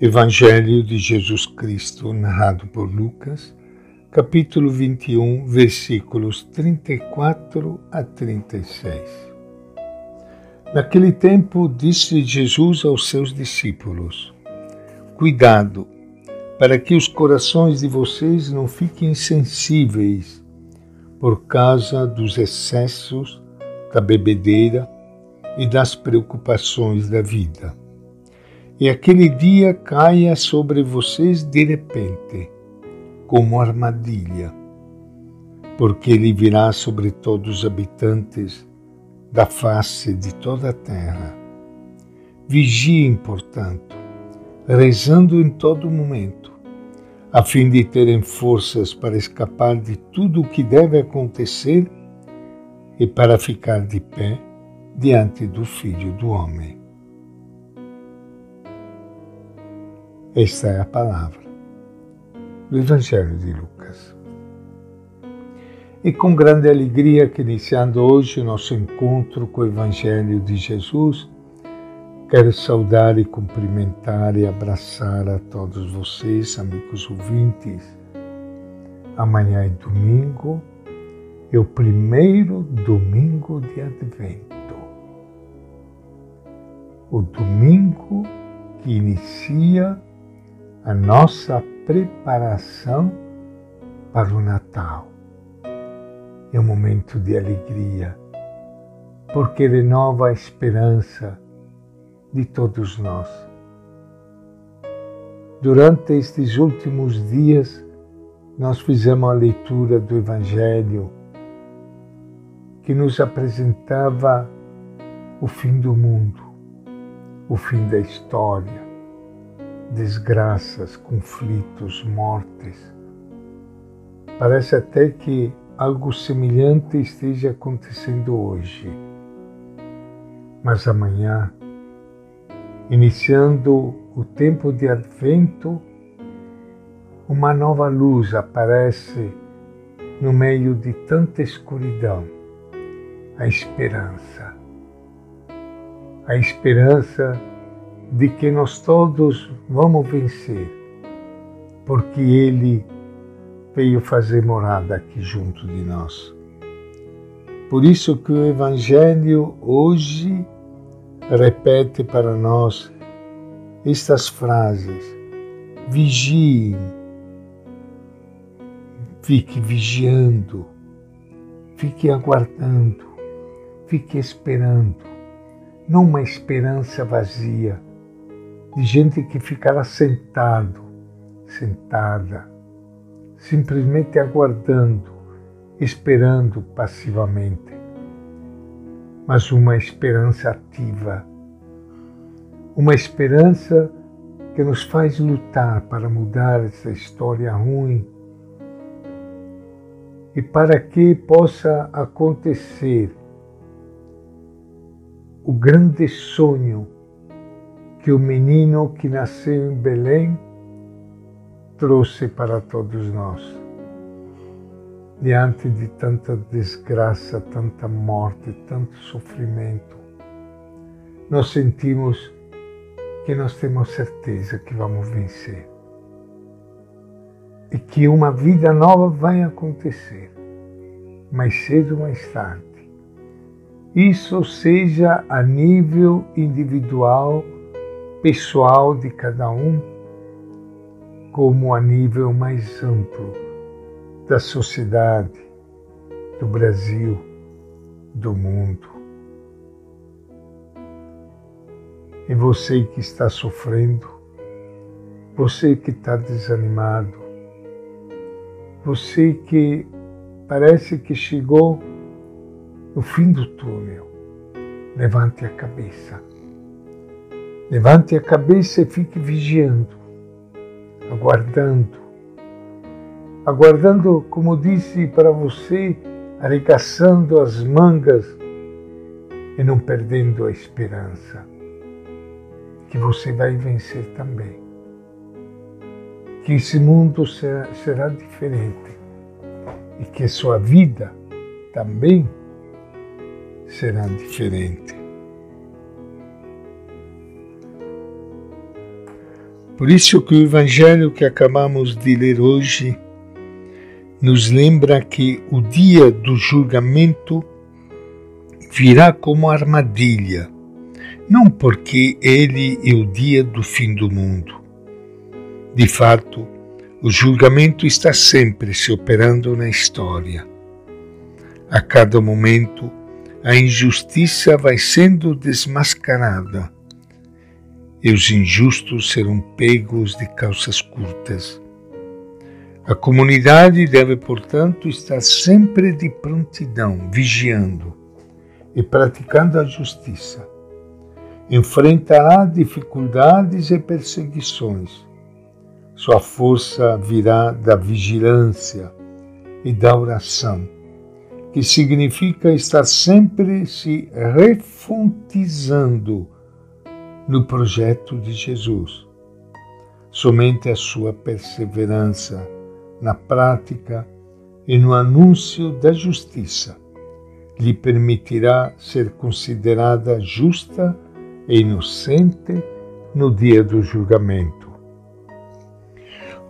Evangelho de Jesus Cristo, narrado por Lucas, capítulo 21, versículos 34 a 36. Naquele tempo, disse Jesus aos seus discípulos: Cuidado, para que os corações de vocês não fiquem insensíveis por causa dos excessos da bebedeira e das preocupações da vida e aquele dia caia sobre vocês de repente, como armadilha, porque ele virá sobre todos os habitantes da face de toda a terra. Vigiem, portanto, rezando em todo momento, a fim de terem forças para escapar de tudo o que deve acontecer e para ficar de pé diante do Filho do Homem. Esta é a palavra do Evangelho de Lucas. E com grande alegria que iniciando hoje o nosso encontro com o Evangelho de Jesus, quero saudar e cumprimentar e abraçar a todos vocês, amigos ouvintes. Amanhã é domingo, é o primeiro domingo de Advento. O domingo que inicia a nossa preparação para o Natal. É um momento de alegria, porque renova a esperança de todos nós. Durante estes últimos dias, nós fizemos a leitura do Evangelho que nos apresentava o fim do mundo, o fim da história, desgraças, conflitos, mortes. Parece até que algo semelhante esteja acontecendo hoje. Mas amanhã, iniciando o tempo de Advento, uma nova luz aparece no meio de tanta escuridão a esperança. A esperança de que nós todos vamos vencer, porque Ele veio fazer morada aqui junto de nós. Por isso que o Evangelho hoje repete para nós estas frases: vigiem, fique vigiando, fique aguardando, fique esperando, não uma esperança vazia de gente que ficará sentado, sentada, simplesmente aguardando, esperando passivamente, mas uma esperança ativa, uma esperança que nos faz lutar para mudar essa história ruim. E para que possa acontecer o grande sonho que o menino que nasceu em Belém trouxe para todos nós. Diante de tanta desgraça, tanta morte, tanto sofrimento, nós sentimos que nós temos certeza que vamos vencer e que uma vida nova vai acontecer, mais cedo ou mais tarde. Isso seja a nível individual pessoal de cada um, como a nível mais amplo da sociedade, do Brasil, do mundo. E você que está sofrendo, você que está desanimado, você que parece que chegou no fim do túnel, levante a cabeça Levante a cabeça e fique vigiando, aguardando. Aguardando, como disse para você, arregaçando as mangas e não perdendo a esperança, que você vai vencer também. Que esse mundo será, será diferente e que sua vida também será diferente. Por isso que o Evangelho que acabamos de ler hoje nos lembra que o dia do julgamento virá como armadilha, não porque ele é o dia do fim do mundo. De fato, o julgamento está sempre se operando na história. A cada momento, a injustiça vai sendo desmascarada e os injustos serão pegos de calças curtas. A comunidade deve, portanto, estar sempre de prontidão, vigiando e praticando a justiça. Enfrentará dificuldades e perseguições. Sua força virá da vigilância e da oração, que significa estar sempre se refontizando no projeto de Jesus. Somente a sua perseverança na prática e no anúncio da justiça lhe permitirá ser considerada justa e inocente no dia do julgamento.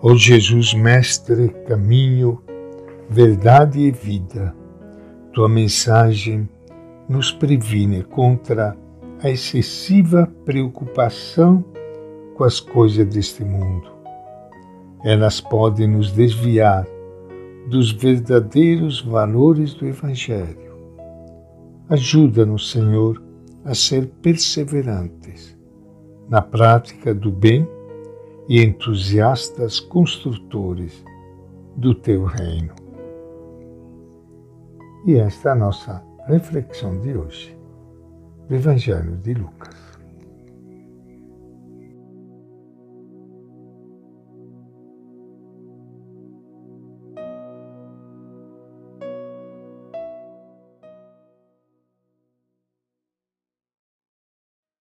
Ó Jesus, Mestre, caminho, verdade e vida, tua mensagem nos previne contra a excessiva preocupação com as coisas deste mundo. Elas podem nos desviar dos verdadeiros valores do Evangelho. Ajuda-nos, Senhor, a ser perseverantes na prática do bem e entusiastas construtores do teu reino. E esta é a nossa reflexão de hoje do Evangelho de Lucas.